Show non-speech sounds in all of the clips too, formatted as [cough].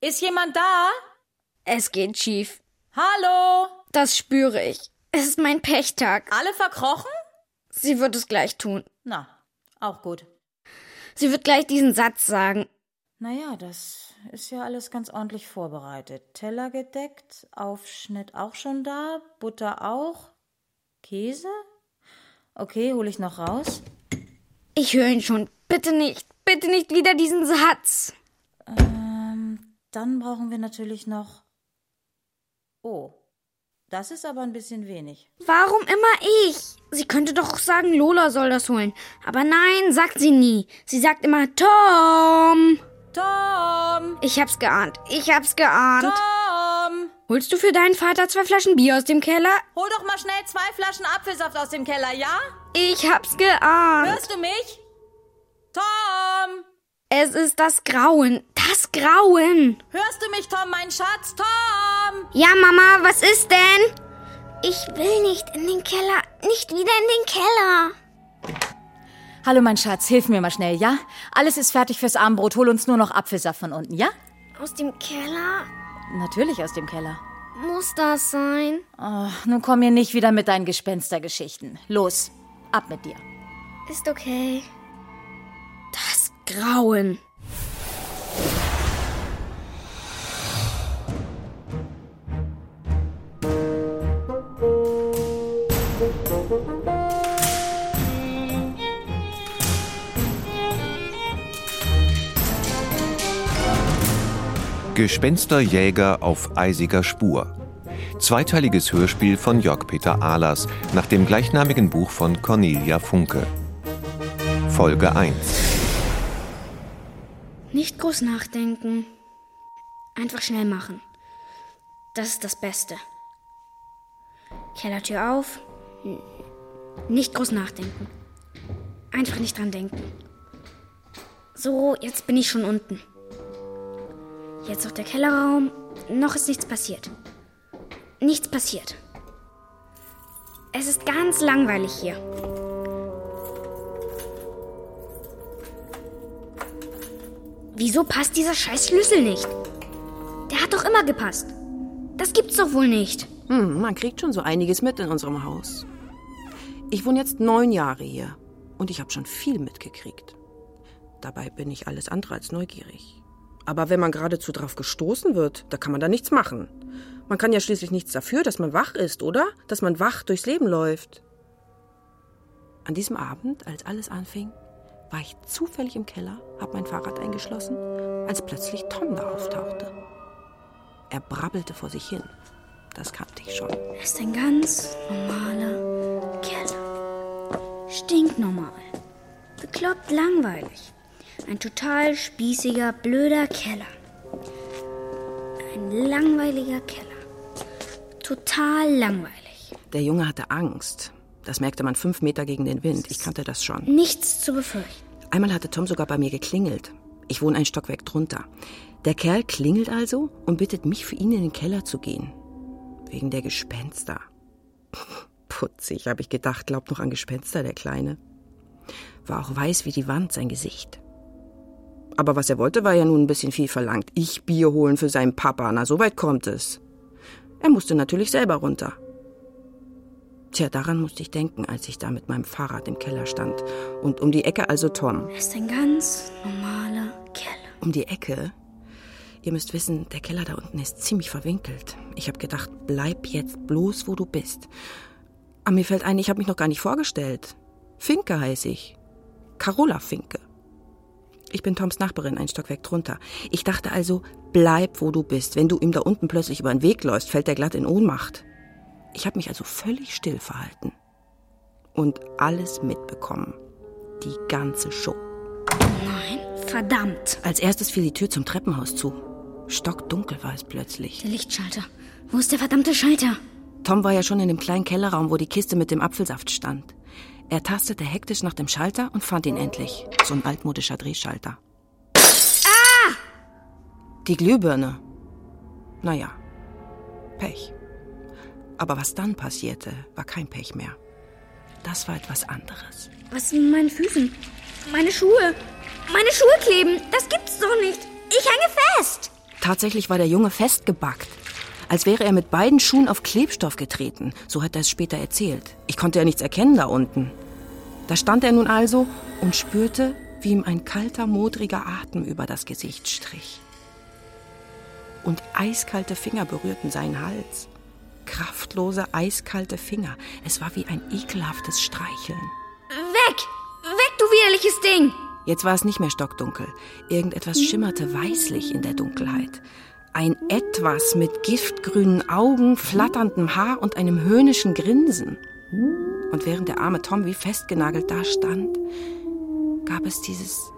Ist jemand da? Es geht schief. Hallo? Das spüre ich. Es ist mein Pechtag. Alle verkrochen? Sie wird es gleich tun. Na, auch gut. Sie wird gleich diesen Satz sagen. Naja, das ist ja alles ganz ordentlich vorbereitet. Teller gedeckt, Aufschnitt auch schon da, Butter auch, Käse? Okay, hole ich noch raus. Ich höre ihn schon. Bitte nicht. Bitte nicht wieder diesen Satz. Ähm, dann brauchen wir natürlich noch. Oh, das ist aber ein bisschen wenig. Warum immer ich? Sie könnte doch auch sagen, Lola soll das holen. Aber nein, sagt sie nie. Sie sagt immer Tom. Tom! Ich hab's geahnt. Ich hab's geahnt. Tom! Holst du für deinen Vater zwei Flaschen Bier aus dem Keller? Hol doch mal schnell zwei Flaschen Apfelsaft aus dem Keller, ja? Ich hab's geahnt. Hörst du mich? Tom! Es ist das Grauen. Das Grauen. Hörst du mich, Tom, mein Schatz? Tom! Ja, Mama, was ist denn? Ich will nicht in den Keller. Nicht wieder in den Keller. Hallo, mein Schatz, hilf mir mal schnell, ja? Alles ist fertig fürs Abendbrot. Hol uns nur noch Apfelsaft von unten, ja? Aus dem Keller? Natürlich aus dem Keller. Muss das sein? Oh, nun komm mir nicht wieder mit deinen Gespenstergeschichten. Los, ab mit dir. Ist okay. Das Grauen. Gespensterjäger auf eisiger Spur. Zweiteiliges Hörspiel von Jörg Peter Ahlers nach dem gleichnamigen Buch von Cornelia Funke. Folge 1. Nicht groß nachdenken. Einfach schnell machen. Das ist das Beste. Kellertür auf. Nicht groß nachdenken. Einfach nicht dran denken. So, jetzt bin ich schon unten. Jetzt noch der Kellerraum. Noch ist nichts passiert. Nichts passiert. Es ist ganz langweilig hier. Wieso passt dieser scheiß Schlüssel nicht? Der hat doch immer gepasst. Das gibt's doch wohl nicht. Hm, man kriegt schon so einiges mit in unserem Haus. Ich wohne jetzt neun Jahre hier und ich habe schon viel mitgekriegt. Dabei bin ich alles andere als neugierig. Aber wenn man geradezu drauf gestoßen wird, da kann man da nichts machen. Man kann ja schließlich nichts dafür, dass man wach ist, oder? Dass man wach durchs Leben läuft. An diesem Abend, als alles anfing, war ich zufällig im Keller, hab mein Fahrrad eingeschlossen, als plötzlich Tom da auftauchte. Er brabbelte vor sich hin. Das kannte ich schon. Er ist ein ganz normaler Keller. Stinknormal. Bekloppt langweilig. Ein total spießiger, blöder Keller. Ein langweiliger Keller. Total langweilig. Der Junge hatte Angst. Das merkte man fünf Meter gegen den Wind. Ich kannte das schon. Nichts zu befürchten. Einmal hatte Tom sogar bei mir geklingelt. Ich wohne ein Stockwerk drunter. Der Kerl klingelt also und bittet mich, für ihn in den Keller zu gehen. Wegen der Gespenster. [laughs] Putzig, habe ich gedacht, glaubt noch an Gespenster, der Kleine. War auch weiß wie die Wand, sein Gesicht. Aber was er wollte, war ja nun ein bisschen viel verlangt. Ich Bier holen für seinen Papa, na, so weit kommt es. Er musste natürlich selber runter. Tja, daran musste ich denken, als ich da mit meinem Fahrrad im Keller stand. Und um die Ecke also Tom. Er ist ein ganz normaler Keller. Um die Ecke? Ihr müsst wissen, der Keller da unten ist ziemlich verwinkelt. Ich habe gedacht, bleib jetzt bloß, wo du bist. Aber mir fällt ein, ich habe mich noch gar nicht vorgestellt. Finke heiße ich. Carola Finke. Ich bin Toms Nachbarin, ein Stockwerk drunter. Ich dachte also, bleib, wo du bist. Wenn du ihm da unten plötzlich über den Weg läufst, fällt er glatt in Ohnmacht. Ich habe mich also völlig still verhalten. Und alles mitbekommen. Die ganze Show. Nein, verdammt. Als erstes fiel die Tür zum Treppenhaus zu. Stockdunkel war es plötzlich. Der Lichtschalter. Wo ist der verdammte Schalter? Tom war ja schon in dem kleinen Kellerraum, wo die Kiste mit dem Apfelsaft stand. Er tastete hektisch nach dem Schalter und fand ihn endlich. So ein altmodischer Drehschalter. Ah! Die Glühbirne. Naja, Pech. Aber was dann passierte, war kein Pech mehr. Das war etwas anderes. Was ist mit meinen Füßen? Meine Schuhe. Meine Schuhe kleben. Das gibt's doch nicht. Ich hänge fest. Tatsächlich war der Junge festgebackt. Als wäre er mit beiden Schuhen auf Klebstoff getreten. So hat er es später erzählt. Ich konnte ja nichts erkennen da unten. Da stand er nun also und spürte, wie ihm ein kalter, modriger Atem über das Gesicht strich. Und eiskalte Finger berührten seinen Hals. Kraftlose, eiskalte Finger. Es war wie ein ekelhaftes Streicheln. Weg! Weg, du widerliches Ding! Jetzt war es nicht mehr stockdunkel. Irgendetwas schimmerte weißlich in der Dunkelheit. Ein Etwas mit giftgrünen Augen, flatterndem Haar und einem höhnischen Grinsen. Und während der arme Tom wie festgenagelt da stand, gab es dieses.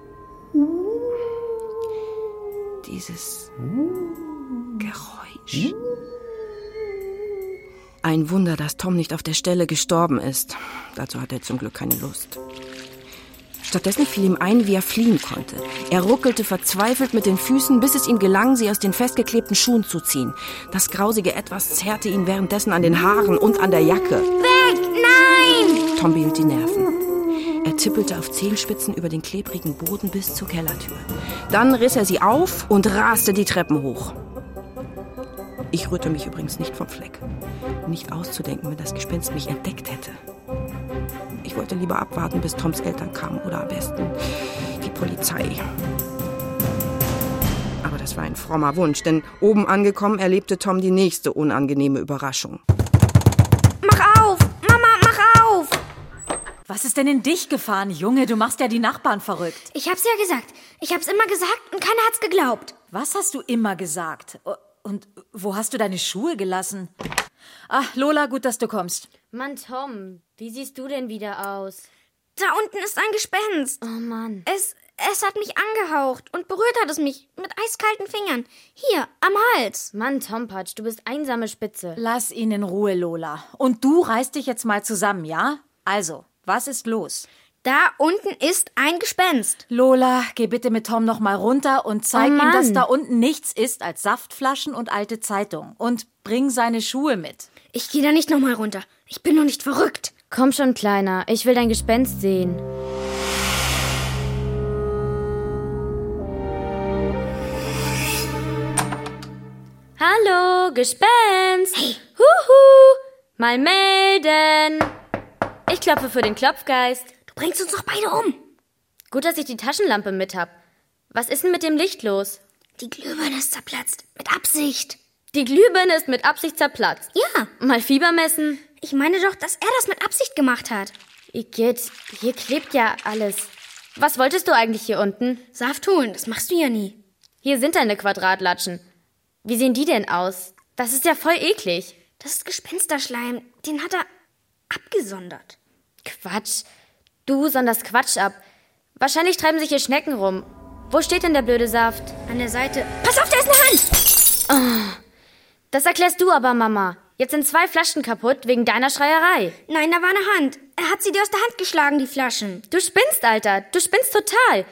dieses Geräusch. Ein Wunder, dass Tom nicht auf der Stelle gestorben ist. Dazu hat er zum Glück keine Lust. Stattdessen fiel ihm ein, wie er fliehen konnte. Er ruckelte verzweifelt mit den Füßen, bis es ihm gelang, sie aus den festgeklebten Schuhen zu ziehen. Das grausige Etwas zerrte ihn währenddessen an den Haaren und an der Jacke. Weg! Nein! Tom behielt die Nerven. Er tippelte auf Zehenspitzen über den klebrigen Boden bis zur Kellertür. Dann riss er sie auf und raste die Treppen hoch. Ich rührte mich übrigens nicht vom Fleck. Nicht auszudenken, wenn das Gespenst mich entdeckt hätte. Ich wollte lieber abwarten, bis Toms Eltern kamen oder am besten die Polizei. Aber das war ein frommer Wunsch, denn oben angekommen erlebte Tom die nächste unangenehme Überraschung. Mach auf! Mama, mach auf! Was ist denn in dich gefahren, Junge? Du machst ja die Nachbarn verrückt. Ich hab's ja gesagt. Ich hab's immer gesagt und keiner hat's geglaubt. Was hast du immer gesagt? Und wo hast du deine Schuhe gelassen? Ah, Lola, gut, dass du kommst. Mann, Tom, wie siehst du denn wieder aus? Da unten ist ein Gespenst. Oh Mann. Es, es hat mich angehaucht und berührt hat es mich mit eiskalten Fingern. Hier, am Hals. Mann, Tompatsch, du bist einsame Spitze. Lass ihn in Ruhe, Lola. Und du reißt dich jetzt mal zusammen, ja? Also, was ist los? Da unten ist ein Gespenst. Lola, geh bitte mit Tom noch mal runter und zeig Oh ihm, dass da unten nichts ist als Saftflaschen und alte Zeitung. Und bring seine Schuhe mit. Ich gehe da nicht nochmal runter. Ich bin noch nicht verrückt. Komm schon, Kleiner, ich will dein Gespenst sehen. Hallo, Gespenst! Hey. Huhu! Mal melden! Ich klopfe für den Klopfgeist. Du bringst uns doch beide um. Gut, dass ich die Taschenlampe mit hab. Was ist denn mit dem Licht los? Die Glühbirne ist zerplatzt. Mit Absicht. Die Glühbirne ist mit Absicht zerplatzt. Ja. Mal Fieber messen? Ich meine doch, dass er das mit Absicht gemacht hat. Igitt, hier klebt ja alles. Was wolltest du eigentlich hier unten? Saft holen, das machst du ja nie. Hier sind deine Quadratlatschen. Wie sehen die denn aus? Das ist ja voll eklig. Das ist Gespensterschleim. Den hat er abgesondert. Quatsch. Du sonderst Quatsch ab. Wahrscheinlich treiben sich hier Schnecken rum. Wo steht denn der blöde Saft? An der Seite. Pass auf, da ist eine Hand! Das erklärst du aber, Mama. Jetzt sind zwei Flaschen kaputt wegen deiner Schreierei. Nein, da war eine Hand. Er hat sie dir aus der Hand geschlagen, die Flaschen. Du spinnst, Alter. Du spinnst total.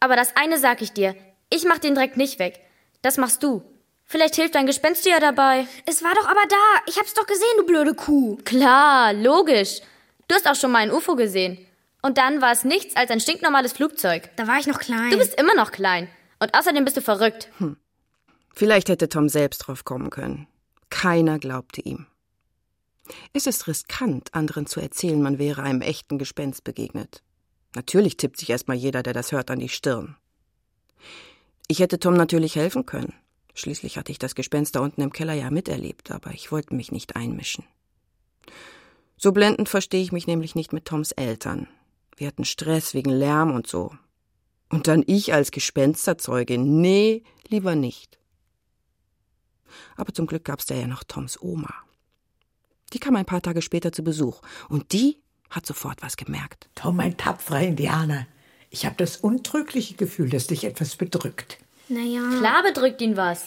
Aber das eine sag ich dir. Ich mach den Dreck nicht weg. Das machst du. Vielleicht hilft dein Gespenst dir ja dabei. Es war doch aber da. Ich hab's doch gesehen, du blöde Kuh. Klar, logisch. Du hast auch schon mal ein UFO gesehen. Und dann war es nichts als ein stinknormales Flugzeug. Da war ich noch klein. Du bist immer noch klein. Und außerdem bist du verrückt. Vielleicht hätte Tom selbst drauf kommen können. Keiner glaubte ihm. Es ist riskant, anderen zu erzählen, man wäre einem echten Gespenst begegnet. Natürlich tippt sich erstmal jeder, der das hört, an die Stirn. Ich hätte Tom natürlich helfen können. Schließlich hatte ich das Gespenst da unten im Keller ja miterlebt, aber ich wollte mich nicht einmischen. So blendend verstehe ich mich nämlich nicht mit Toms Eltern. Wir hatten Stress wegen Lärm und so. Und dann ich als Gespensterzeugin. Nee, lieber nicht. Aber zum Glück gab's da ja noch Toms Oma. Die kam ein paar Tage später zu Besuch und die hat sofort was gemerkt. Tom, ein tapferer Indianer. Ich habe das untrügliche Gefühl, dass dich etwas bedrückt. Naja. Klar bedrückt ihn was.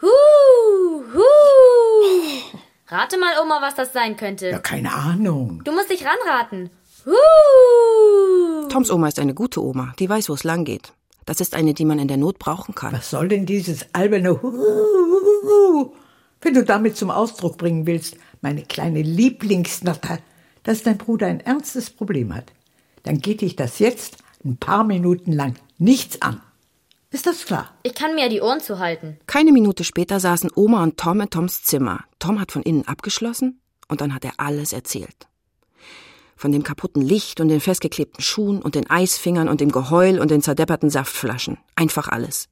Huh, huh. Rate mal, Oma, was das sein könnte. Ja, keine Ahnung. Du musst dich ranraten. Huh. Toms Oma ist eine gute Oma, die weiß, wo es lang geht. Das ist eine, die man in der Not brauchen kann. Was soll denn dieses alberne Huhuhuhu? Wenn du damit zum Ausdruck bringen willst, meine kleine Lieblingsnatter, dass dein Bruder ein ernstes Problem hat, dann geht dich das jetzt ein paar Minuten lang nichts an. Ist das klar? Ich kann mir ja die Ohren zuhalten. Keine Minute später saßen Oma und Tom in Toms Zimmer. Tom hat von innen abgeschlossen und dann hat er alles erzählt. Von dem kaputten Licht und den festgeklebten Schuhen und den Eisfingern und dem Geheul und den zerdepperten Saftflaschen. Einfach alles.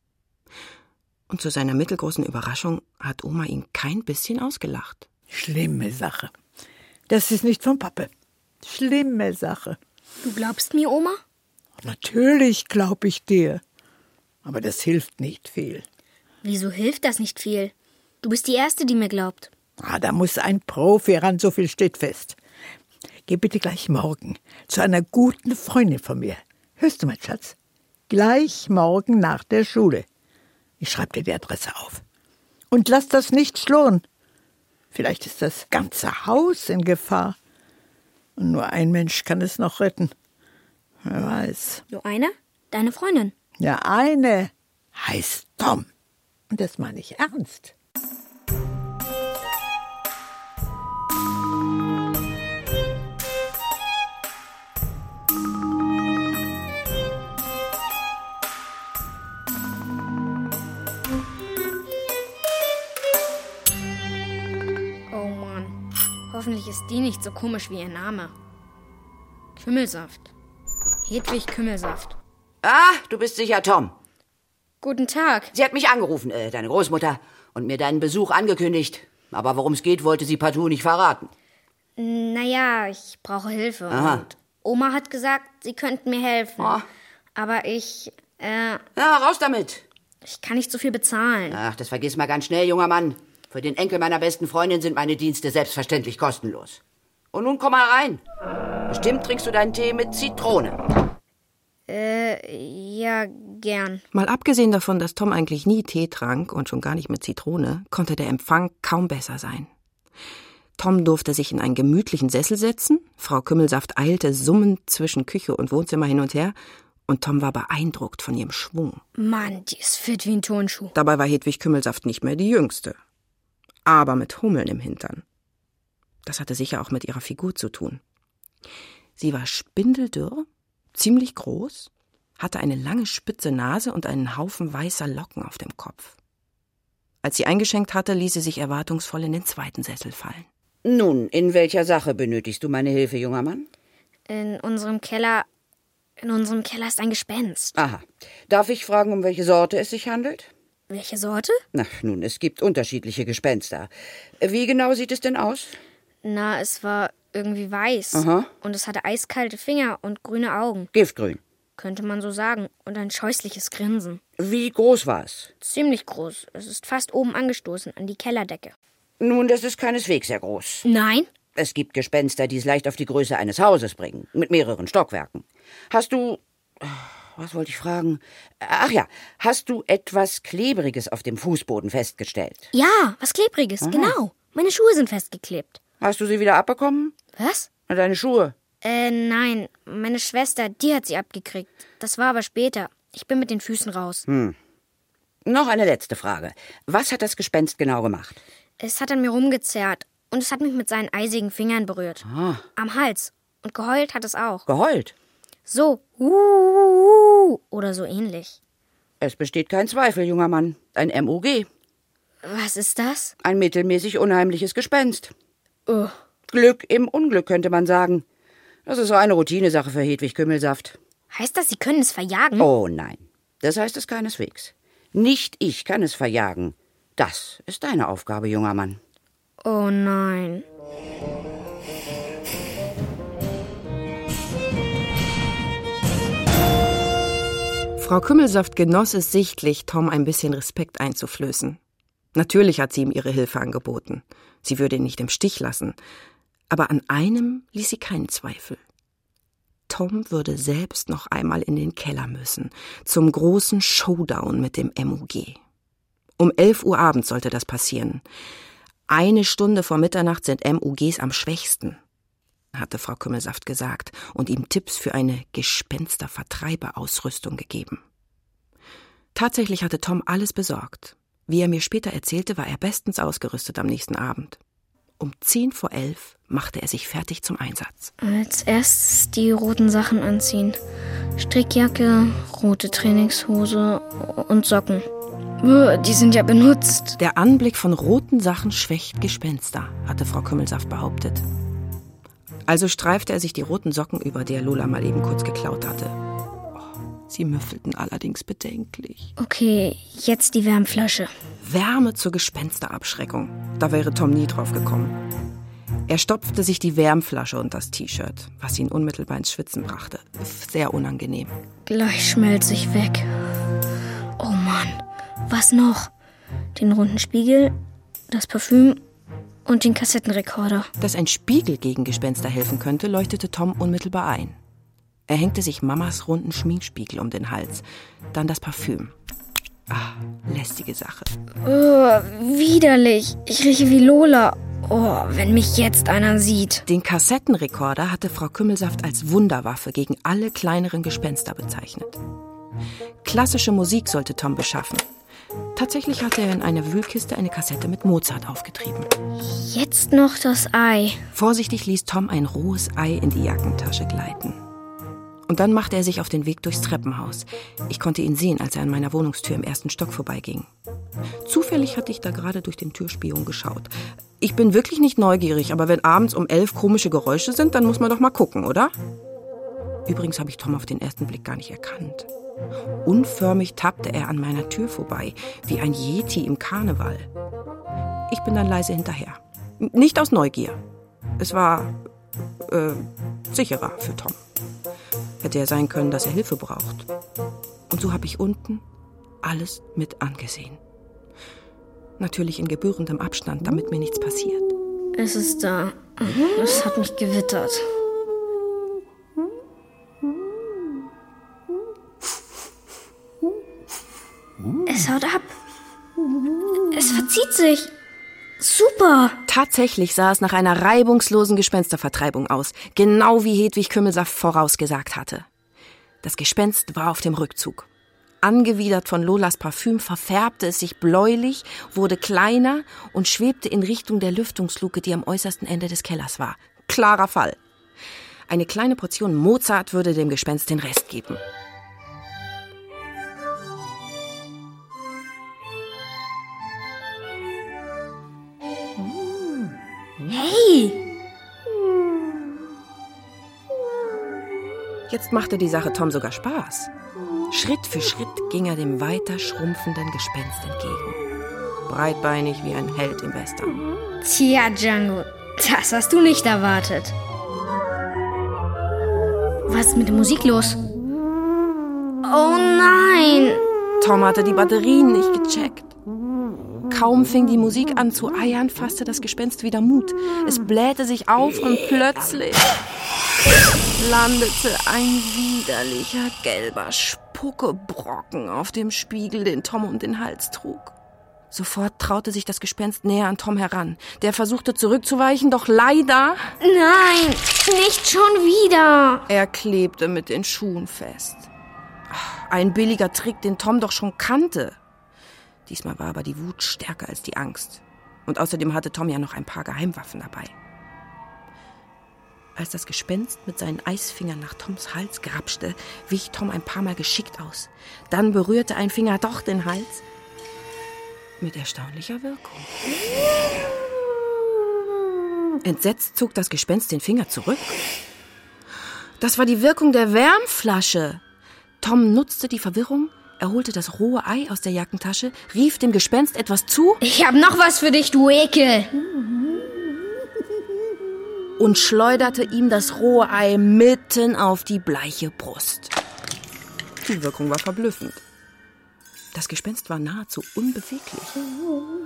Und zu seiner mittelgroßen Überraschung hat Oma ihn kein bisschen ausgelacht. Schlimme Sache. Das ist nicht von Pappe. Schlimme Sache. Du glaubst mir, Oma? Natürlich glaub ich dir. Aber das hilft nicht viel. Wieso hilft das nicht viel? Du bist die Erste, die mir glaubt. Ah, da muss ein Profi ran, so viel steht fest. Geh bitte gleich morgen zu einer guten Freundin von mir. Hörst du, mein Schatz? Gleich morgen nach der Schule. Ich schreib dir die Adresse auf. Und lass das nicht schlurren. Vielleicht ist das ganze Haus in Gefahr. Und nur ein Mensch kann es noch retten. Wer weiß. Nur einer? Deine Freundin. Ja, eine heißt Tom. Und das meine ich ernst. Hoffentlich ist die nicht so komisch wie ihr Name. Kümmelsaft. Hedwig Kümmelsaft. Ah, du bist sicher Tom. Guten Tag. Sie hat mich angerufen, äh, deine Großmutter, und mir deinen Besuch angekündigt. Aber worum es geht, wollte sie partout nicht verraten. Naja, ich brauche Hilfe. Aha. Und Oma hat gesagt, sie könnten mir helfen. Oh. Aber ich, äh, Na, raus damit. ich kann nicht so viel bezahlen. Ach, das vergiss mal ganz schnell, junger Mann. Für den Enkel meiner besten Freundin sind meine Dienste selbstverständlich kostenlos. Und nun komm mal rein. Bestimmt trinkst du deinen Tee mit Zitrone. Äh, ja, gern. Mal abgesehen davon, dass Tom eigentlich nie Tee trank und schon gar nicht mit Zitrone, konnte der Empfang kaum besser sein. Tom durfte sich in einen gemütlichen Sessel setzen, Frau Kümmelsaft eilte summend zwischen Küche und Wohnzimmer hin und her, und Tom war beeindruckt von ihrem Schwung. Mann, die ist fit wie ein Turnschuh. Dabei war Hedwig Kümmelsaft nicht mehr die jüngste. Aber mit Hummeln im Hintern. Das hatte sicher auch mit ihrer Figur zu tun. Sie war spindeldürr, ziemlich groß, hatte eine lange spitze Nase und einen Haufen weißer Locken auf dem Kopf. Als sie eingeschenkt hatte, ließ sie sich erwartungsvoll in den zweiten Sessel fallen. Nun, in welcher Sache benötigst du meine Hilfe, junger Mann? In unserem Keller, in unserem Keller ist ein Gespenst. Aha. Darf ich fragen, um welche Sorte es sich handelt? Welche Sorte? Na, nun, es gibt unterschiedliche Gespenster. Wie genau sieht es denn aus? Na, es war irgendwie weiß. Aha. Und es hatte eiskalte Finger und grüne Augen, Giftgrün. könnte man so sagen. Und ein scheußliches Grinsen. Wie groß war es? Ziemlich groß. Es ist fast oben angestoßen an die Kellerdecke. Nun, das ist keineswegs sehr groß. Nein? Es gibt Gespenster, die es leicht auf die Größe eines Hauses bringen, mit mehreren Stockwerken. Hast du. Was wollte ich fragen? Ach ja, hast du etwas Klebriges auf dem Fußboden festgestellt? Ja, was Klebriges, genau. Meine Schuhe sind festgeklebt. Hast du sie wieder abbekommen? Was? Deine Schuhe? Äh, nein. Meine Schwester, die hat sie abgekriegt. Das war aber später. Ich bin mit den Füßen raus. Noch eine letzte Frage. Was hat das Gespenst genau gemacht? Es hat an mir rumgezerrt und es hat mich mit seinen eisigen Fingern berührt. Am Hals. Und geheult hat es auch. Geheult. So, uh, oder so ähnlich. Es besteht kein Zweifel, junger Mann. Ein MUG. Was ist das? Ein mittelmäßig unheimliches Gespenst. Oh, Glück im Unglück, könnte man sagen. Das ist so eine Routinesache für Hedwig Kümmelsaft. heißt das, Sie können es verjagen? Oh nein, das heißt es keineswegs. Nicht ich kann es verjagen. Das ist deine Aufgabe, junger Mann. Oh nein. Frau Kümmelsaft genoss es sichtlich, Tom ein bisschen Respekt einzuflößen. Natürlich hat sie ihm ihre Hilfe angeboten. Sie würde ihn nicht im Stich lassen. Aber an einem ließ sie keinen Zweifel. Tom würde selbst noch einmal in den Keller müssen, zum großen Showdown mit dem MUG. Um elf Uhr abends sollte das passieren. Eine Stunde vor Mitternacht sind MUGs am schwächsten, hatte Frau Kümmelsaft gesagt und ihm Tipps für eine Gespenstervertreiberausrüstung gegeben. Tatsächlich hatte Tom alles besorgt. Wie er mir später erzählte, war er bestens ausgerüstet am nächsten Abend. Um zehn vor elf machte er sich fertig zum Einsatz. Als erstes die roten Sachen anziehen. Strickjacke, rote Trainingshose und Socken. Die sind ja benutzt. Der Anblick von roten Sachen schwächt Gespenster, hatte Frau Kümmelsaft behauptet. Also streifte er sich die roten Socken über, die er Lola mal eben kurz geklaut hatte. Oh, sie müffelten allerdings bedenklich. Okay, jetzt die Wärmflasche. Wärme zur Gespensterabschreckung. Da wäre Tom nie drauf gekommen. Er stopfte sich die Wärmflasche und das T-Shirt, was ihn unmittelbar ins Schwitzen brachte. Sehr unangenehm. Gleich schmelze ich weg. Oh Mann, was noch? Den runden Spiegel, das Parfüm und den Kassettenrekorder. Dass ein Spiegel gegen Gespenster helfen könnte, leuchtete Tom unmittelbar ein. Er hängte sich Mamas runden Schminkspiegel um den Hals, dann das Parfüm. Ah, lästige Sache. Oh, widerlich. Ich rieche wie Lola. Oh, wenn mich jetzt einer sieht. Den Kassettenrekorder hatte Frau Kümmelsaft als Wunderwaffe gegen alle kleineren Gespenster bezeichnet. Klassische Musik sollte Tom beschaffen. Tatsächlich hatte er in einer Wühlkiste eine Kassette mit Mozart aufgetrieben. Jetzt noch das Ei. Vorsichtig ließ Tom ein rohes Ei in die Jackentasche gleiten. Und dann machte er sich auf den Weg durchs Treppenhaus. Ich konnte ihn sehen, als er an meiner Wohnungstür im ersten Stock vorbeiging. Zufällig hatte ich da gerade durch den Türspion geschaut. Ich bin wirklich nicht neugierig, aber wenn abends um elf komische Geräusche sind, dann muss man doch mal gucken, oder? Übrigens habe ich Tom auf den ersten Blick gar nicht erkannt. Unförmig tappte er an meiner Tür vorbei, wie ein Yeti im Karneval. Ich bin dann leise hinterher. Nicht aus Neugier. Es war äh, sicherer für Tom. Hätte ja sein können, dass er Hilfe braucht. Und so habe ich unten alles mit angesehen. Natürlich in gebührendem Abstand, damit mir nichts passiert. Es ist da. Es hat mich gewittert. Es haut ab. Es verzieht sich. Super. Tatsächlich sah es nach einer reibungslosen Gespenstervertreibung aus, genau wie Hedwig Kümmelsaft vorausgesagt hatte. Das Gespenst war auf dem Rückzug. Angewidert von Lolas Parfüm verfärbte es sich bläulich, wurde kleiner und schwebte in Richtung der Lüftungsluke, die am äußersten Ende des Kellers war. Klarer Fall. Eine kleine Portion Mozart würde dem Gespenst den Rest geben. Hey, Jetzt machte die Sache Tom sogar Spaß. Schritt für Schritt ging er dem weiter schrumpfenden Gespenst entgegen. Breitbeinig wie ein Held im Western. tja, Django, das hast du nicht erwartet. Was ist mit der Musik los? Oh nein! Tom hatte die Batterien nicht gecheckt. Kaum fing die Musik an zu eiern, fasste das Gespenst wieder Mut. Es blähte sich auf und plötzlich landete ein widerlicher gelber Spuckebrocken auf dem Spiegel, den Tom um den Hals trug. Sofort traute sich das Gespenst näher an Tom heran. Der versuchte zurückzuweichen, doch leider Nein, nicht schon wieder. er klebte mit den Schuhen fest. Ein billiger Trick, den Tom doch schon kannte. Diesmal war aber die Wut stärker als die Angst. Und außerdem hatte Tom ja noch ein paar Geheimwaffen dabei. Als das Gespenst mit seinen Eisfingern nach Toms Hals grapschte, wich Tom ein paar Mal geschickt aus. Dann berührte ein Finger doch den Hals. Mit erstaunlicher Wirkung. Entsetzt zog das Gespenst den Finger zurück. Das war die Wirkung der Wärmflasche. Tom nutzte die Verwirrung, er holte das rohe Ei aus der Jackentasche, rief dem Gespenst etwas zu Ich hab noch was für dich, du Ekel. und schleuderte ihm das rohe Ei mitten auf die bleiche Brust. Die Wirkung war verblüffend. Das Gespenst war nahezu unbeweglich.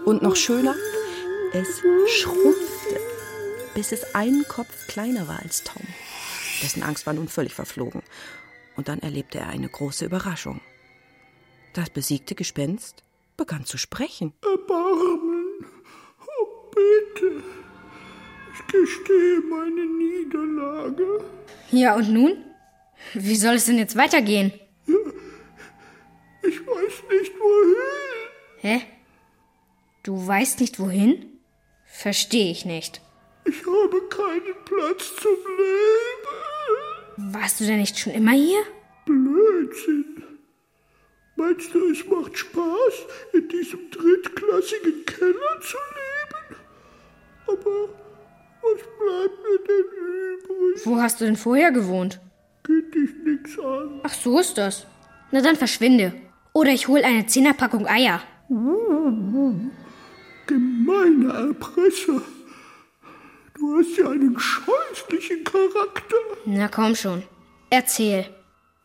Und noch schöner, es schrumpfte, bis es einen Kopf kleiner war als Tom. Dessen Angst war nun völlig verflogen. Und dann erlebte er eine große Überraschung. Das besiegte Gespenst begann zu sprechen. Erbarmen. Oh, bitte. Ich gestehe meine Niederlage. Ja, und nun? Wie soll es denn jetzt weitergehen? Ich weiß nicht wohin. Hä? Du weißt nicht wohin? Verstehe ich nicht. Ich habe keinen Platz zum Leben. Warst du denn nicht schon immer hier? Blödsinn. Meinst du, es macht Spaß, in diesem drittklassigen Keller zu leben? Aber was bleibt mir denn übrig? Wo hast du denn vorher gewohnt? Geht dich nix an. Ach, so ist das. Na dann verschwinde. Oder ich hol eine Zehnerpackung Eier. Gemeiner Erpresser. Du hast ja einen scheußlichen Charakter. Na komm schon. Erzähl.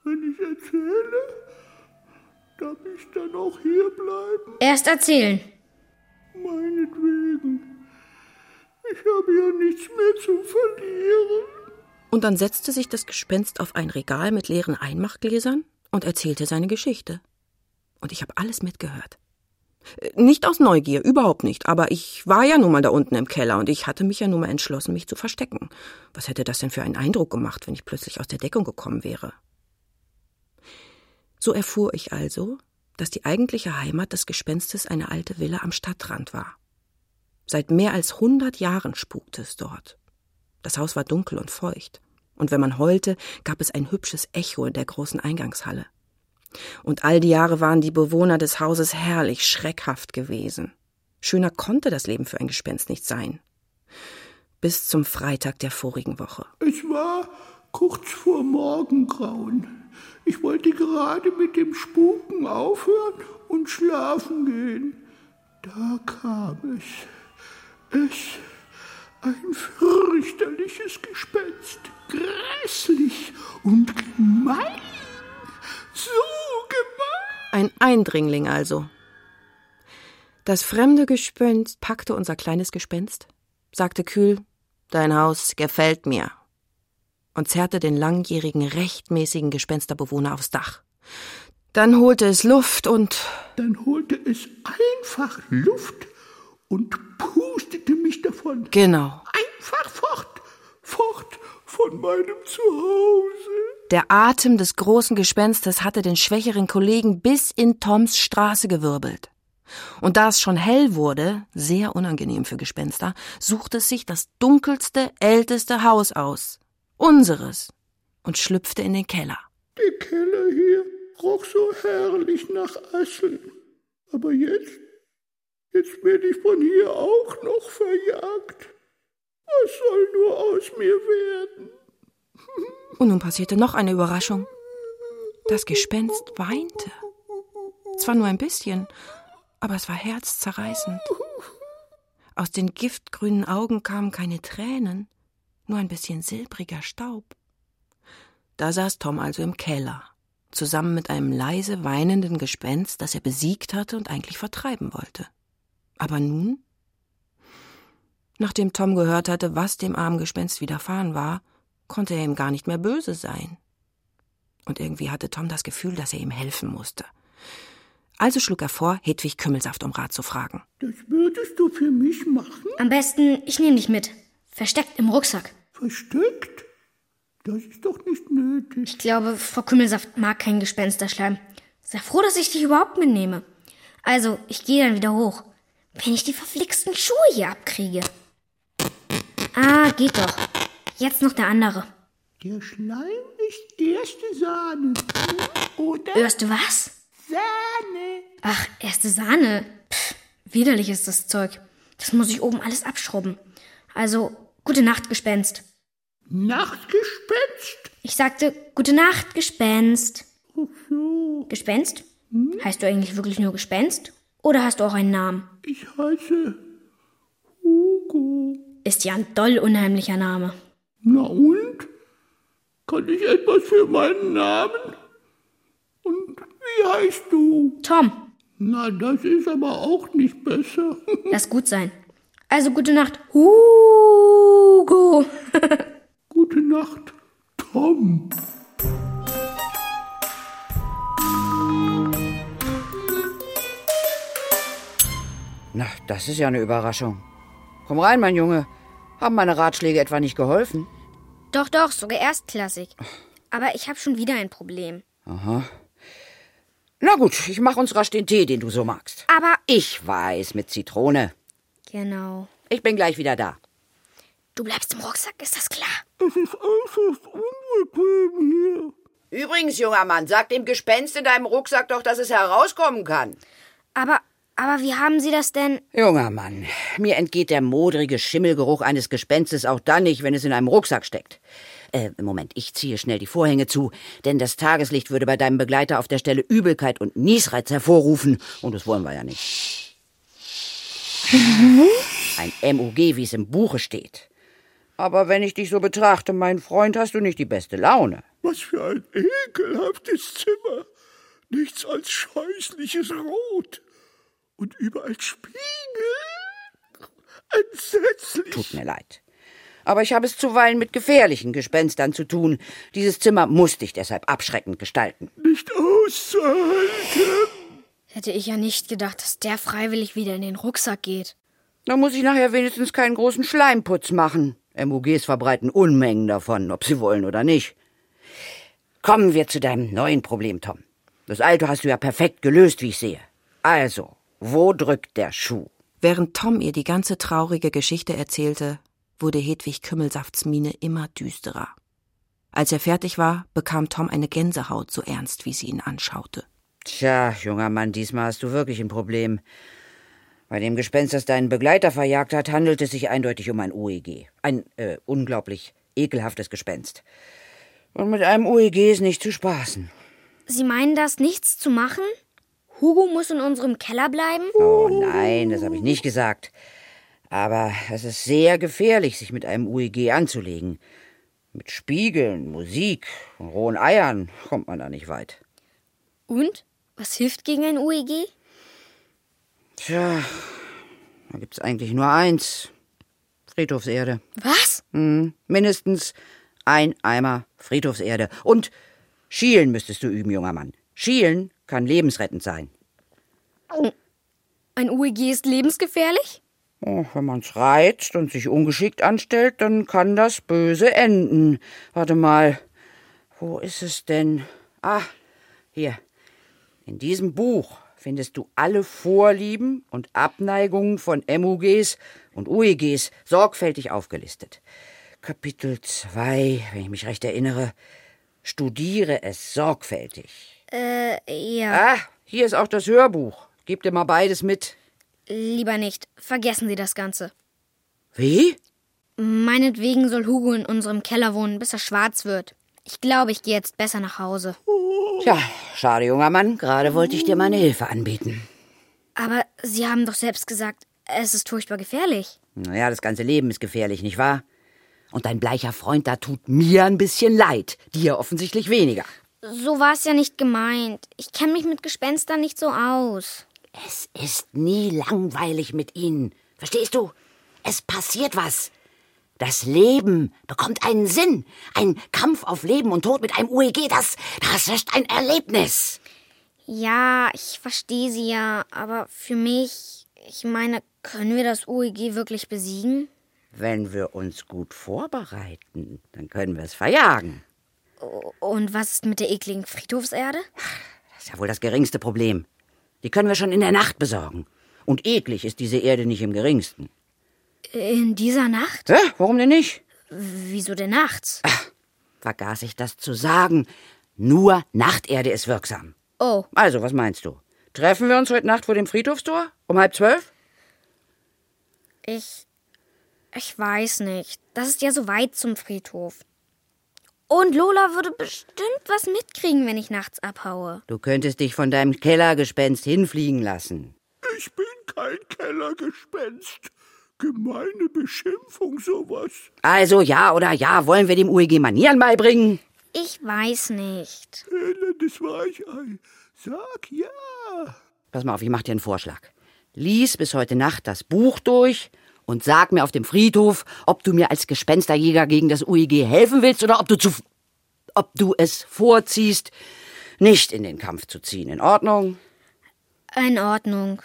Wenn ich erzähle, darf ich dann auch hier bleiben? Erst erzählen. Meinetwegen. Ich habe ja nichts mehr zu verlieren. Und dann setzte sich das Gespenst auf ein Regal mit leeren Einmachgläsern und erzählte seine Geschichte. Und ich habe alles mitgehört. Äh, Nicht aus Neugier, überhaupt nicht, aber ich war ja nun mal da unten im Keller und ich hatte mich ja nun mal entschlossen, mich zu verstecken. Was hätte das denn für einen Eindruck gemacht, wenn ich plötzlich aus der Deckung gekommen wäre? So erfuhr ich also, dass die eigentliche Heimat des Gespenstes eine alte Villa am Stadtrand war. Seit mehr als hundert Jahren spukte es dort. Das Haus war dunkel und feucht, und wenn man heulte, gab es ein hübsches Echo in der großen Eingangshalle. Und all die Jahre waren die Bewohner des Hauses herrlich schreckhaft gewesen. Schöner konnte das Leben für ein Gespenst nicht sein. Bis zum Freitag der vorigen Woche. Es war kurz vor Morgengrauen. Ich wollte gerade mit dem Spuken aufhören und schlafen gehen. Da kam es. Es, ein fürchterliches Gespenst, grässlich und gemein. So gemein. Ein Eindringling also. Das fremde Gespenst packte unser kleines Gespenst, sagte kühl, Dein Haus gefällt mir, und zerrte den langjährigen rechtmäßigen Gespensterbewohner aufs Dach. Dann holte es Luft und Dann holte es einfach Luft und pustete mich davon. genau. Einfach fort, fort von meinem Zuhause. Der Atem des großen Gespenstes hatte den schwächeren Kollegen bis in Toms Straße gewirbelt. Und da es schon hell wurde, sehr unangenehm für Gespenster, suchte es sich das dunkelste, älteste Haus aus. Unseres. Und schlüpfte in den Keller. Der Keller hier roch so herrlich nach Asseln. Aber jetzt, jetzt werde ich von hier auch noch verjagt. Was soll nur aus mir werden? Und nun passierte noch eine Überraschung. Das Gespenst weinte. Zwar nur ein bisschen, aber es war herzzerreißend. Aus den giftgrünen Augen kamen keine Tränen, nur ein bisschen silbriger Staub. Da saß Tom also im Keller, zusammen mit einem leise weinenden Gespenst, das er besiegt hatte und eigentlich vertreiben wollte. Aber nun? Nachdem Tom gehört hatte, was dem armen Gespenst widerfahren war, konnte er ihm gar nicht mehr böse sein. Und irgendwie hatte Tom das Gefühl, dass er ihm helfen musste. Also schlug er vor, Hedwig Kümmelsaft um Rat zu fragen. Das würdest du für mich machen? Am besten, ich nehme dich mit. Versteckt im Rucksack. Versteckt? Das ist doch nicht nötig. Ich glaube, Frau Kümmelsaft mag keinen Gespensterschleim. Sei froh, dass ich dich überhaupt mitnehme. Also, ich gehe dann wieder hoch. Wenn ich die verflixten Schuhe hier abkriege. Ah, geht doch. Jetzt noch der andere. Der Schleim ist erste Sahne. Oder Hörst du was? Sahne. Ach, erste Sahne. Pff, widerlich ist das Zeug. Das muss ich oben alles abschrubben. Also, gute Nacht, Gespenst. Nachtgespenst? Ich sagte, gute Nacht, Gespenst. Gespenst? Heißt du eigentlich wirklich nur Gespenst? Oder hast du auch einen Namen? Ich heiße Hugo. Ist ja ein doll unheimlicher Name. Na und? Kann ich etwas für meinen Namen? Und wie heißt du? Tom, Na, das ist aber auch nicht besser. [laughs] lass gut sein. Also gute Nacht, Hugo. [laughs] Gute Nacht, Tom. Na, das ist ja eine Überraschung. Komm rein, mein Junge. Haben meine Ratschläge etwa nicht geholfen? Doch, doch, sogar erstklassig. Aber ich habe schon wieder ein Problem. Na gut, ich mach uns rasch den Tee, den du so magst. Aber Ich weiß, mit Zitrone. genau. Ich bin gleich wieder da. Du bleibst im Rucksack, ist das klar? Es ist äußerst unbequem hier. Übrigens, junger Mann, sag dem Gespenst in deinem Rucksack doch, dass es herauskommen kann. Aber, aber wie haben Sie das denn? Junger Mann, mir entgeht der modrige Schimmelgeruch eines Gespenstes auch dann nicht, wenn es in einem Rucksack steckt. Äh, Moment, ich ziehe schnell die Vorhänge zu, denn das Tageslicht würde bei deinem Begleiter auf der Stelle Übelkeit und Niesreiz hervorrufen, und das wollen wir ja nicht. Ein MUG, wie es im Buche steht. Aber wenn ich dich so betrachte, mein Freund, hast du nicht die beste Laune. Was für ein ekelhaftes Zimmer. Nichts als scheußliches Rot. Und überall Spiegel. Entsetzlich. Tut mir leid. Aber ich habe es zuweilen mit gefährlichen Gespenstern zu tun. Dieses Zimmer muss dich deshalb abschreckend gestalten. Nicht auszuhalten. Hätte ich ja nicht gedacht, dass der freiwillig wieder in den Rucksack geht. Da muss ich nachher wenigstens keinen großen Schleimputz machen. MUGs verbreiten Unmengen davon, ob sie wollen oder nicht. Kommen wir zu deinem neuen Problem, Tom. Das alte hast du ja perfekt gelöst, wie ich sehe. Also, wo drückt der Schuh? Während Tom ihr die ganze traurige Geschichte erzählte, wurde Hedwig Kümmelsafts Miene immer düsterer. Als er fertig war, bekam Tom eine Gänsehaut, so ernst wie sie ihn anschaute. Tja, junger Mann, diesmal hast du wirklich ein Problem. Bei dem Gespenst, das deinen Begleiter verjagt hat, handelt es sich eindeutig um ein UEG. Ein äh, unglaublich ekelhaftes Gespenst. Und mit einem UEG ist nicht zu spaßen. Sie meinen das nichts zu machen? Hugo muss in unserem Keller bleiben? Oh nein, das habe ich nicht gesagt. Aber es ist sehr gefährlich, sich mit einem UEG anzulegen. Mit Spiegeln, Musik und rohen Eiern kommt man da nicht weit. Und? Was hilft gegen ein UEG? Tja, da gibt's eigentlich nur eins. Friedhofserde. Was? Hm, mindestens ein Eimer Friedhofserde. Und Schielen müsstest du üben, junger Mann. Schielen kann lebensrettend sein. Ein UEG ist lebensgefährlich? Oh, wenn man's reizt und sich ungeschickt anstellt, dann kann das böse enden. Warte mal, wo ist es denn? Ah, hier. In diesem Buch findest du alle Vorlieben und Abneigungen von MUGs und UEGs sorgfältig aufgelistet. Kapitel 2, wenn ich mich recht erinnere. Studiere es sorgfältig. Äh, ja. Ah, hier ist auch das Hörbuch. Gib dir mal beides mit. Lieber nicht. Vergessen Sie das Ganze. Wie? Meinetwegen soll Hugo in unserem Keller wohnen, bis er schwarz wird. Ich glaube, ich gehe jetzt besser nach Hause. Tja, schade, junger Mann. Gerade wollte ich dir meine Hilfe anbieten. Aber Sie haben doch selbst gesagt, es ist furchtbar gefährlich. Naja, das ganze Leben ist gefährlich, nicht wahr? Und dein bleicher Freund da tut mir ein bisschen leid. Dir offensichtlich weniger. So war es ja nicht gemeint. Ich kenne mich mit Gespenstern nicht so aus. Es ist nie langweilig mit ihnen. Verstehst du? Es passiert was. Das Leben bekommt einen Sinn. Ein Kampf auf Leben und Tod mit einem UEG, das, das ist ein Erlebnis. Ja, ich verstehe Sie ja, aber für mich, ich meine, können wir das UEG wirklich besiegen? Wenn wir uns gut vorbereiten, dann können wir es verjagen. Und was ist mit der ekligen Friedhofserde? Das ist ja wohl das geringste Problem. Die können wir schon in der Nacht besorgen. Und eklig ist diese Erde nicht im geringsten. In dieser Nacht? Hä? Warum denn nicht? Wieso denn nachts? Vergaß ich das zu sagen. Nur Nachterde ist wirksam. Oh, Also, was meinst du? Treffen wir uns heute Nacht vor dem Friedhofstor? Um halb zwölf? ich. Ich weiß nicht. Das ist ja so weit zum Friedhof. Und Lola würde bestimmt was mitkriegen, wenn ich nachts abhaue. Du könntest dich von deinem Kellergespenst hinfliegen lassen. Ich bin kein Kellergespenst. Gemeine Beschimpfung, sowas. Also ja oder ja, wollen wir dem UEG Manieren beibringen? Ich weiß nicht. Elendes Weichei. Sag ja. Pass mal auf, ich mach dir einen Vorschlag. Lies bis heute Nacht das Buch durch und sag mir auf dem Friedhof, ob du mir als Gespensterjäger gegen das UEG helfen willst oder ob du zu, ob du es vorziehst, nicht in den Kampf zu ziehen. In Ordnung? In Ordnung.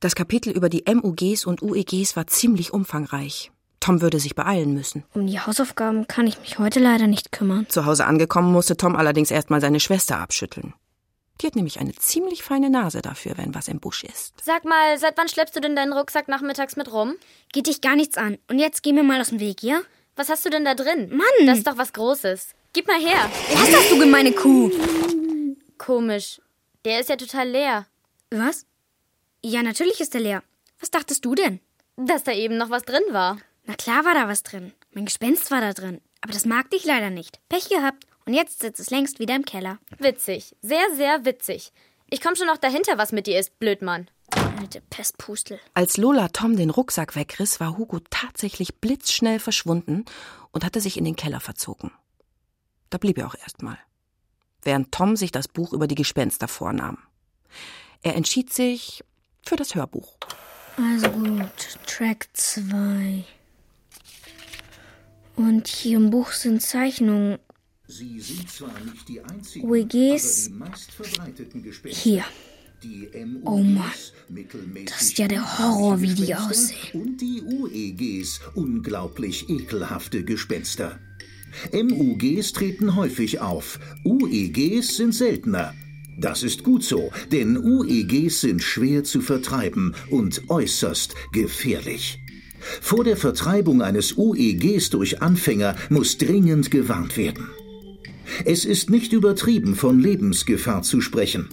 Das Kapitel über die MUGs und UEGs war ziemlich umfangreich. Tom würde sich beeilen müssen. Um die Hausaufgaben kann ich mich heute leider nicht kümmern. Zu Hause angekommen musste Tom allerdings erstmal seine Schwester abschütteln. Die hat nämlich eine ziemlich feine Nase dafür, wenn was im Busch ist. Sag mal, seit wann schleppst du denn deinen Rucksack nachmittags mit rum? Geht dich gar nichts an. Und jetzt geh mir mal aus dem Weg, ja? Was hast du denn da drin? Mann! Das ist doch was Großes. Gib mal her. Was hast du, gemeine Kuh? Komisch. Der ist ja total leer. Was? Ja, natürlich ist er leer. Was dachtest du denn? Dass da eben noch was drin war. Na klar war da was drin. Mein Gespenst war da drin. Aber das mag dich leider nicht. Pech gehabt. Und jetzt sitzt es längst wieder im Keller. Witzig. Sehr, sehr witzig. Ich komm schon noch dahinter, was mit dir ist, Blödmann. Alte Pestpustel. Als Lola Tom den Rucksack wegriss, war Hugo tatsächlich blitzschnell verschwunden und hatte sich in den Keller verzogen. Da blieb er auch erstmal, während Tom sich das Buch über die Gespenster vornahm. Er entschied sich für das Hörbuch. Also gut, Track 2. Und hier im Buch sind Zeichnungen. Sie sind zwar nicht die einzigen, UEGs. aber die. Hier. Die Oh Mann, das ist ja der Horror, wie die aussehen. Und die UEGs, unglaublich ekelhafte Gespenster. MUGs treten häufig auf, UEGs sind seltener. Das ist gut so, denn UEGs sind schwer zu vertreiben und äußerst gefährlich. Vor der Vertreibung eines UEGs durch Anfänger muss dringend gewarnt werden. Es ist nicht übertrieben, von Lebensgefahr zu sprechen.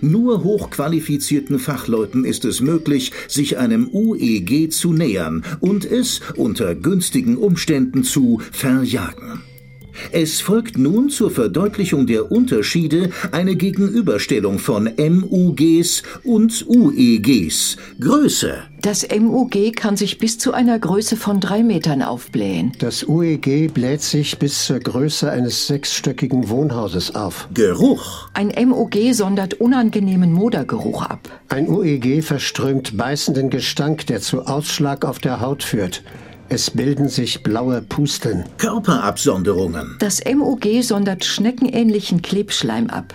Nur hochqualifizierten Fachleuten ist es möglich, sich einem UEG zu nähern und es unter günstigen Umständen zu verjagen. Es folgt nun zur Verdeutlichung der Unterschiede eine Gegenüberstellung von MUGs und UEGs. Größe, Das MUG kann sich bis zu einer Größe von drei Metern aufblähen. Das UEG bläht sich bis zur Größe eines sechsstöckigen Wohnhauses auf. Geruch, Ein MUG sondert unangenehmen Modergeruch ab. Ein UEG verströmt beißenden Gestank, der zu Ausschlag auf der Haut führt. Es bilden sich blaue Pusteln. Körperabsonderungen, Das MUG sondert schneckenähnlichen Klebschleim ab.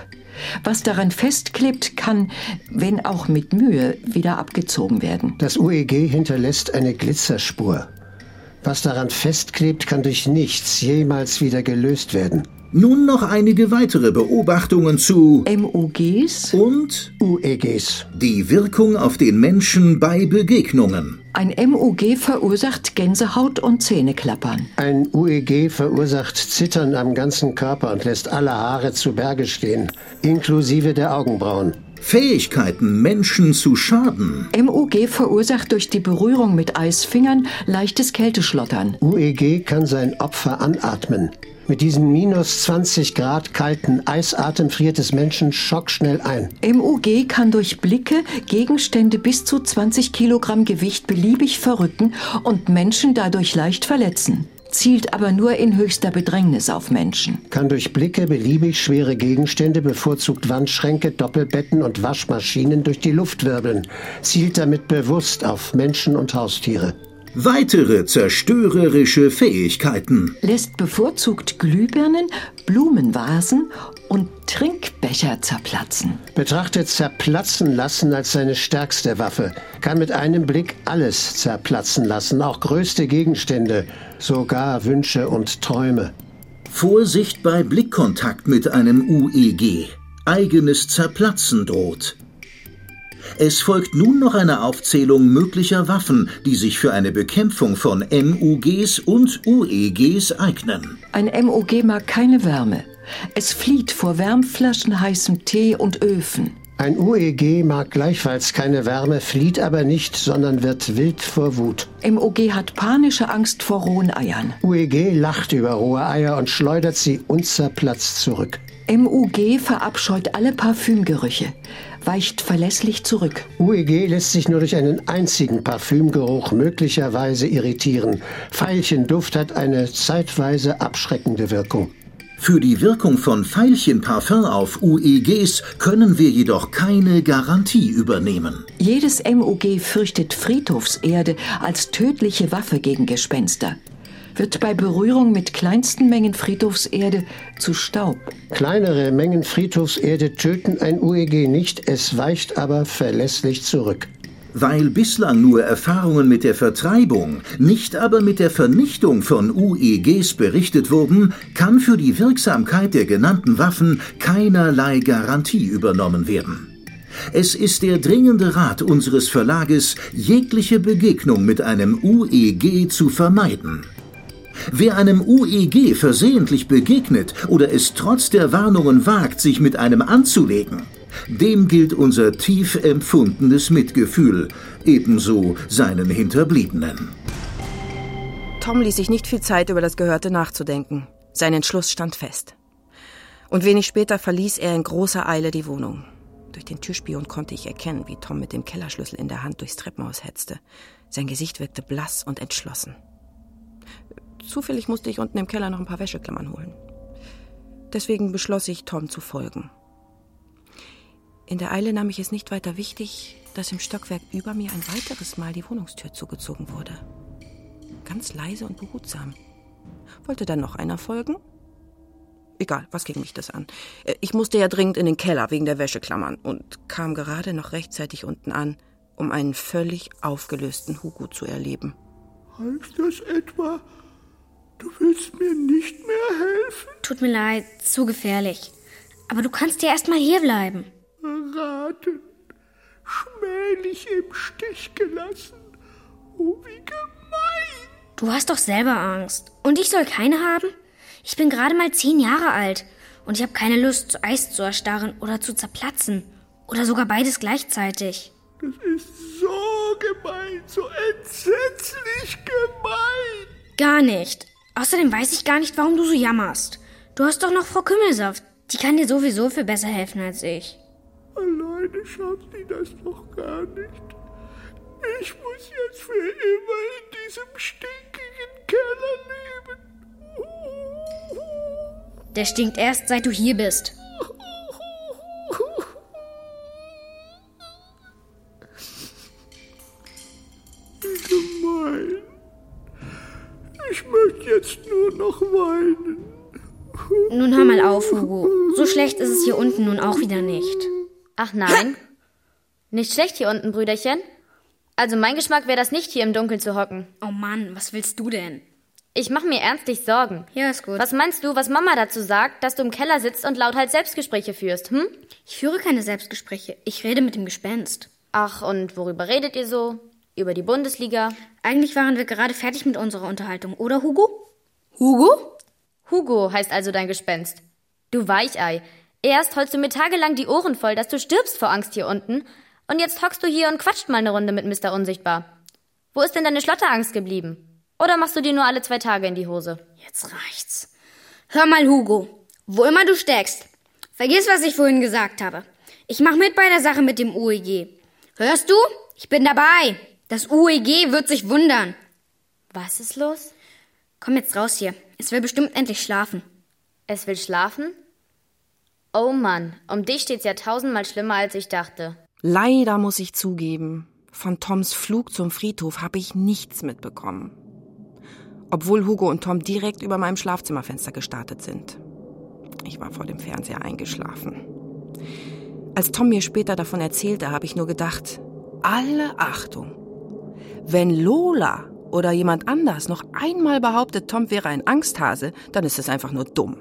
Was daran festklebt, kann, wenn auch mit Mühe, wieder abgezogen werden. Das UEG hinterlässt eine Glitzerspur. Was daran festklebt, kann durch nichts jemals wieder gelöst werden. Nun noch einige weitere Beobachtungen zu MUGs? und UEGs. die Wirkung auf den Menschen bei Begegnungen. Ein MUG verursacht Gänsehaut und Zähneklappern. Ein UEG verursacht Zittern am ganzen Körper und lässt alle Haare zu Berge stehen, inklusive der Augenbrauen. Fähigkeiten, Menschen zu schaden. MUG verursacht durch die Berührung mit Eisfingern leichtes Kälteschlottern. UEG kann sein Opfer anatmen. Mit diesem minus 20 Grad kalten Eisatem friert es Menschen schockschnell ein. MUG kann durch Blicke Gegenstände bis zu 20 Kilogramm Gewicht beliebig verrücken und Menschen dadurch leicht verletzen. Zielt aber nur in höchster Bedrängnis auf Menschen. Kann durch Blicke beliebig schwere Gegenstände, bevorzugt Wandschränke, Doppelbetten und Waschmaschinen durch die Luft wirbeln. Zielt damit bewusst auf Menschen und Haustiere. Weitere zerstörerische Fähigkeiten. Lässt bevorzugt Glühbirnen, Blumenvasen und Trinkbecher zerplatzen. Betrachtet zerplatzen lassen als seine stärkste Waffe. Kann mit einem Blick alles zerplatzen lassen, auch größte Gegenstände, sogar Wünsche und Träume. Vorsicht bei Blickkontakt mit einem UEG. Eigenes Zerplatzen droht. Es folgt nun noch eine Aufzählung möglicher Waffen, die sich für eine Bekämpfung von MUGs und UEGs eignen. Ein MUG mag keine Wärme. Es flieht vor Wärmflaschen, heißem Tee und Öfen. Ein UEG mag gleichfalls keine Wärme, flieht aber nicht, sondern wird wild vor Wut. MUG hat panische Angst vor rohen Eiern. UEG lacht über rohe Eier und schleudert sie unzerplatzt zurück. MUG verabscheut alle Parfümgerüche, weicht verlässlich zurück. UEG lässt sich nur durch einen einzigen Parfümgeruch möglicherweise irritieren. Veilchenduft hat eine zeitweise abschreckende Wirkung. Für die Wirkung von Veilchenparfum auf UEGs können wir jedoch keine Garantie übernehmen. Jedes MUG fürchtet Friedhofserde als tödliche Waffe gegen Gespenster. Wird bei Berührung mit kleinsten Mengen Friedhofserde zu Staub. Kleinere Mengen Friedhofserde töten ein UEG nicht, es weicht aber verlässlich zurück. Weil bislang nur Erfahrungen mit der Vertreibung, nicht aber mit der Vernichtung von UEGs berichtet wurden, kann für die Wirksamkeit der genannten Waffen keinerlei Garantie übernommen werden. Es ist der dringende Rat unseres Verlages, jegliche Begegnung mit einem UEG zu vermeiden. Wer einem UEG versehentlich begegnet oder es trotz der Warnungen wagt, sich mit einem anzulegen, dem gilt unser tief empfundenes Mitgefühl, ebenso seinen Hinterbliebenen. Tom ließ sich nicht viel Zeit, über das Gehörte nachzudenken. Sein Entschluss stand fest. Und wenig später verließ er in großer Eile die Wohnung. Durch den Türspion konnte ich erkennen, wie Tom mit dem Kellerschlüssel in der Hand durchs Treppenhaus hetzte. Sein Gesicht wirkte blass und entschlossen. Zufällig musste ich unten im Keller noch ein paar Wäscheklammern holen. Deswegen beschloss ich, Tom zu folgen. In der Eile nahm ich es nicht weiter wichtig, dass im Stockwerk über mir ein weiteres Mal die Wohnungstür zugezogen wurde. Ganz leise und behutsam. Wollte dann noch einer folgen? Egal, was ging mich das an? Äh, ich musste ja dringend in den Keller wegen der Wäscheklammern und kam gerade noch rechtzeitig unten an, um einen völlig aufgelösten Hugo zu erleben. Heißt das etwa, du willst mir nicht mehr helfen? Tut mir leid, zu gefährlich. Aber du kannst ja erst mal hier bleiben. Verraten, schmählich im Stich gelassen. Oh, wie gemein. Du hast doch selber Angst. Und ich soll keine haben? Ich bin gerade mal zehn Jahre alt und ich habe keine Lust, zu Eis zu erstarren oder zu zerplatzen. Oder sogar beides gleichzeitig. Das ist so gemein, so entsetzlich gemein. Gar nicht. Außerdem weiß ich gar nicht, warum du so jammerst. Du hast doch noch Frau Kümmelsaft. Die kann dir sowieso viel besser helfen als ich. Alleine schafft sie das doch gar nicht. Ich muss jetzt für immer in diesem stinkigen Keller leben. Der stinkt erst, seit du hier bist. Gemein. Ich möchte jetzt nur noch weinen. Nun hör mal auf, Hugo. So schlecht ist es hier unten nun auch wieder nicht. Ach nein. Nicht schlecht hier unten, Brüderchen. Also mein Geschmack wäre das nicht, hier im Dunkeln zu hocken. Oh Mann, was willst du denn? Ich mache mir ernstlich Sorgen. Ja, ist gut. Was meinst du, was Mama dazu sagt, dass du im Keller sitzt und lauthals Selbstgespräche führst, hm? Ich führe keine Selbstgespräche. Ich rede mit dem Gespenst. Ach, und worüber redet ihr so? Über die Bundesliga? Eigentlich waren wir gerade fertig mit unserer Unterhaltung, oder Hugo? Hugo? Hugo heißt also dein Gespenst. Du Weichei. Erst holst du mir tagelang die Ohren voll, dass du stirbst vor Angst hier unten. Und jetzt hockst du hier und quatscht mal eine Runde mit Mr. Unsichtbar. Wo ist denn deine Schlotterangst geblieben? Oder machst du dir nur alle zwei Tage in die Hose? Jetzt reicht's. Hör mal, Hugo. Wo immer du steckst. Vergiss, was ich vorhin gesagt habe. Ich mach mit bei der Sache mit dem UEG. Hörst du? Ich bin dabei. Das UEG wird sich wundern. Was ist los? Komm jetzt raus hier. Es will bestimmt endlich schlafen. Es will schlafen? Oh Mann, um dich steht's ja tausendmal schlimmer, als ich dachte. Leider muss ich zugeben, von Toms Flug zum Friedhof habe ich nichts mitbekommen. Obwohl Hugo und Tom direkt über meinem Schlafzimmerfenster gestartet sind. Ich war vor dem Fernseher eingeschlafen. Als Tom mir später davon erzählte, habe ich nur gedacht, alle Achtung. Wenn Lola oder jemand anders noch einmal behauptet, Tom wäre ein Angsthase, dann ist es einfach nur dumm.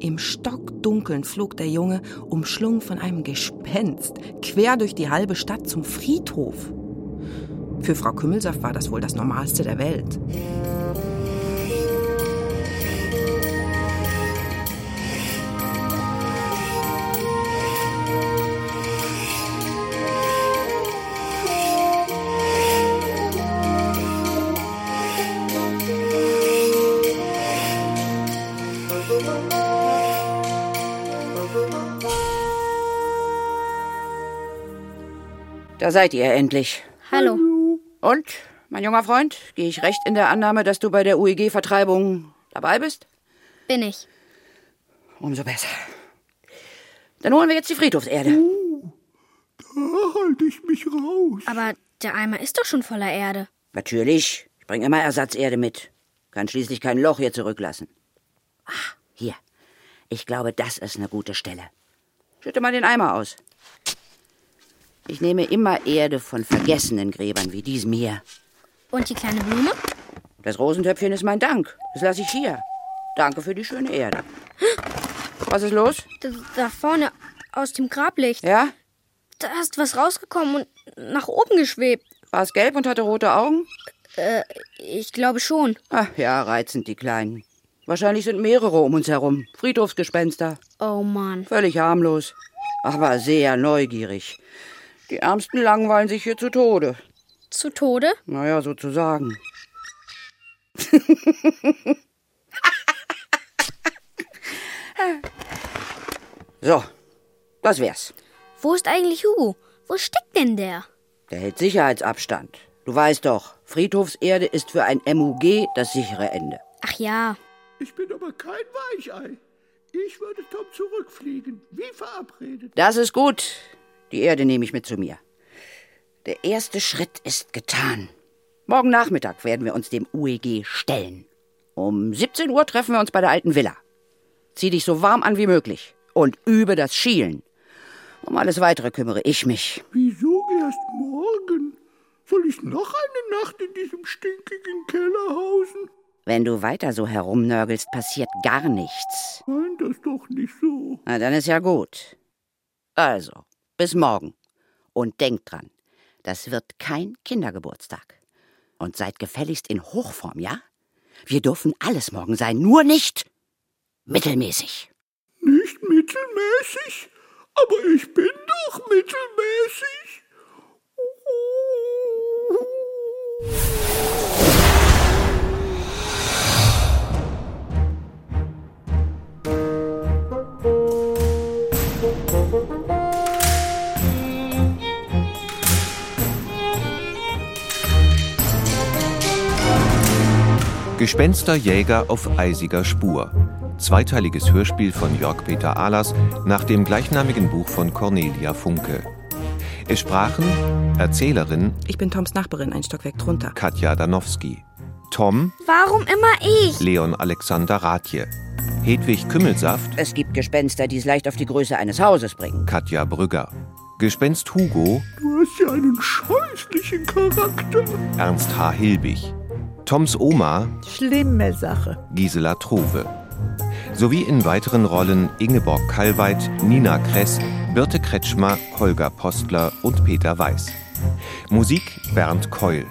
Im Stockdunkeln flog der Junge, umschlungen von einem Gespenst, quer durch die halbe Stadt zum Friedhof. Für Frau Kümmelsaft war das wohl das Normalste der Welt. Da seid ihr endlich. Hallo. Und, mein junger Freund, gehe ich recht in der Annahme, dass du bei der UEG-Vertreibung dabei bist? Bin ich. Umso besser. Dann holen wir jetzt die Friedhofserde. Da halte ich mich raus. Aber der Eimer ist doch schon voller Erde. Natürlich. Ich bringe immer Ersatzerde mit. Kann schließlich kein Loch hier zurücklassen. Ah, hier. Ich glaube, das ist eine gute Stelle. Schütte mal den Eimer aus. Ich nehme immer Erde von vergessenen Gräbern wie diesem hier. Und die kleine Blume? Das Rosentöpfchen ist mein Dank. Das lasse ich hier. Danke für die schöne Erde. Was ist los? Da, da vorne aus dem Grablicht. Ja? Da ist was rausgekommen und nach oben geschwebt. War es gelb und hatte rote Augen? Äh, ich glaube schon. Ach ja, reizend, die Kleinen. Wahrscheinlich sind mehrere um uns herum. Friedhofsgespenster. Oh Mann. Völlig harmlos. Aber sehr neugierig. Die Ärmsten langweilen sich hier zu Tode. Zu Tode? Naja, sozusagen. [laughs] so, das wär's. Wo ist eigentlich Hugo? Wo steckt denn der? Der hält Sicherheitsabstand. Du weißt doch, Friedhofserde ist für ein MUG das sichere Ende. Ach ja. Ich bin aber kein Weichei. Ich würde Tom zurückfliegen, wie verabredet. Das ist gut. Die Erde nehme ich mit zu mir. Der erste Schritt ist getan. Morgen Nachmittag werden wir uns dem UEG stellen. Um 17 Uhr treffen wir uns bei der alten Villa. Zieh dich so warm an wie möglich und übe das Schielen. Um alles Weitere kümmere ich mich. Wieso erst morgen? Soll ich noch eine Nacht in diesem stinkigen Keller hausen? Wenn du weiter so herumnörgelst, passiert gar nichts. Nein, das doch nicht so. Na, dann ist ja gut. Also, bis morgen. Und denkt dran, das wird kein Kindergeburtstag. Und seid gefälligst in Hochform, ja? Wir dürfen alles morgen sein, nur nicht mittelmäßig. Nicht mittelmäßig? Aber ich bin doch mittelmäßig. Gespensterjäger auf eisiger Spur. Zweiteiliges Hörspiel von Jörg Peter Ahlers nach dem gleichnamigen Buch von Cornelia Funke. Es sprachen Erzählerin Ich bin Toms Nachbarin, ein Stockwerk drunter. Katja Danowski, Tom Warum immer ich? Leon Alexander Rathje, Hedwig Kümmelsaft Es gibt Gespenster, die es leicht auf die Größe eines Hauses bringen. Katja Brügger, Gespenst Hugo Du hast ja einen scheußlichen Charakter. Ernst H. Hilbig, Toms Oma Schlimme Sache. Gisela Trove. Sowie in weiteren Rollen Ingeborg Kallweit, Nina Kress, Birte Kretschmer, Holger Postler und Peter Weiß. Musik Bernd Keul.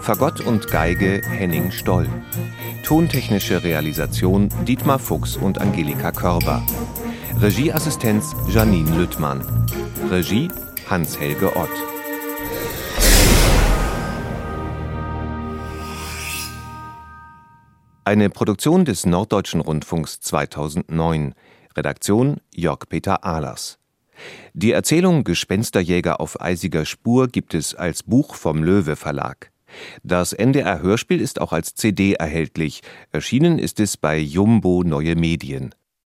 Fagott und Geige Henning Stoll. Tontechnische Realisation Dietmar Fuchs und Angelika Körber. Regieassistenz Janine Lüttmann. Regie Hans-Helge Ott. Eine Produktion des Norddeutschen Rundfunks 2009. Redaktion Jörg Peter Ahlers. Die Erzählung Gespensterjäger auf eisiger Spur gibt es als Buch vom Löwe Verlag. Das NDR Hörspiel ist auch als CD erhältlich. Erschienen ist es bei Jumbo Neue Medien.